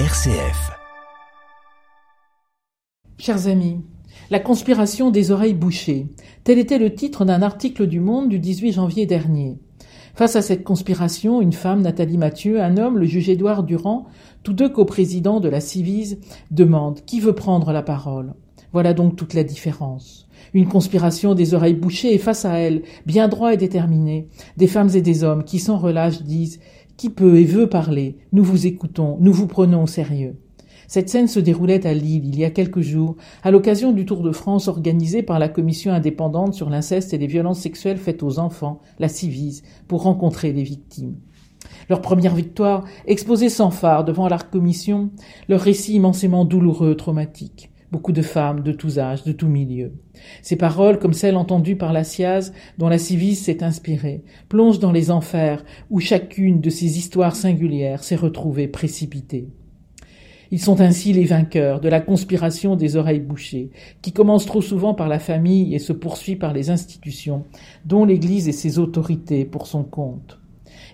RCF. Chers amis, la conspiration des oreilles bouchées, tel était le titre d'un article du Monde du 18 janvier dernier. Face à cette conspiration, une femme, Nathalie Mathieu, un homme, le juge Édouard Durand, tous deux coprésidents de la Civise, demandent qui veut prendre la parole. Voilà donc toute la différence. Une conspiration des oreilles bouchées et face à elle, bien droit et déterminé, des femmes et des hommes qui sans relâche disent qui peut et veut parler Nous vous écoutons, nous vous prenons au sérieux. Cette scène se déroulait à Lille il y a quelques jours, à l'occasion du Tour de France organisé par la Commission indépendante sur l'inceste et les violences sexuelles faites aux enfants, la Civise, pour rencontrer les victimes. Leur première victoire, exposée sans phare devant la commission, leur récit immensément douloureux, traumatique beaucoup de femmes de tous âges, de tous milieux. Ces paroles, comme celles entendues par la Siaz, dont la Civise s'est inspirée, plongent dans les enfers où chacune de ces histoires singulières s'est retrouvée précipitée. Ils sont ainsi les vainqueurs de la conspiration des oreilles bouchées, qui commence trop souvent par la famille et se poursuit par les institutions, dont l'Église et ses autorités pour son compte.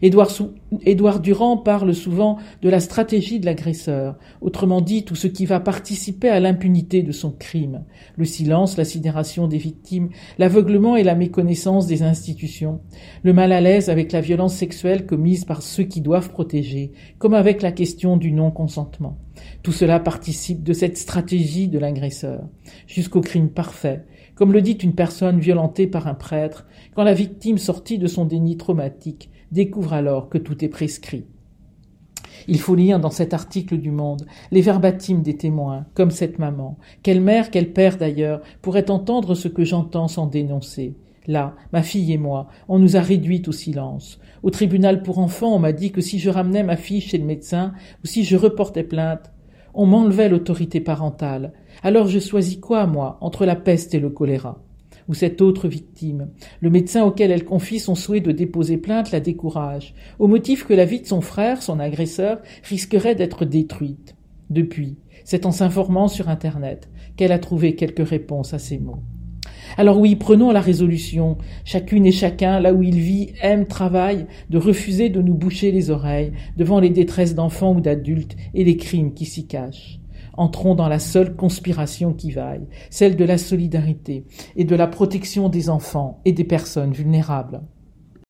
Édouard, Durand parle souvent de la stratégie de l'agresseur, autrement dit tout ce qui va participer à l'impunité de son crime, le silence, la sidération des victimes, l'aveuglement et la méconnaissance des institutions, le mal à l'aise avec la violence sexuelle commise par ceux qui doivent protéger, comme avec la question du non-consentement. Tout cela participe de cette stratégie de l'agresseur, jusqu'au crime parfait, comme le dit une personne violentée par un prêtre, quand la victime sortie de son déni traumatique découvre alors que tout est prescrit. Il faut lire dans cet article du Monde les verbatims des témoins, comme cette maman. Quelle mère, quel père d'ailleurs, pourrait entendre ce que j'entends sans dénoncer Là, ma fille et moi, on nous a réduites au silence. Au tribunal pour enfants, on m'a dit que si je ramenais ma fille chez le médecin, ou si je reportais plainte, on m'enlevait l'autorité parentale. Alors je choisis quoi, moi, entre la peste et le choléra ou cette autre victime? Le médecin auquel elle confie son souhait de déposer plainte la décourage, au motif que la vie de son frère, son agresseur, risquerait d'être détruite. Depuis, c'est en s'informant sur Internet qu'elle a trouvé quelques réponses à ces mots. Alors oui, prenons la résolution, chacune et chacun, là où il vit, aime, travaille, de refuser de nous boucher les oreilles devant les détresses d'enfants ou d'adultes et les crimes qui s'y cachent entrons dans la seule conspiration qui vaille, celle de la solidarité et de la protection des enfants et des personnes vulnérables.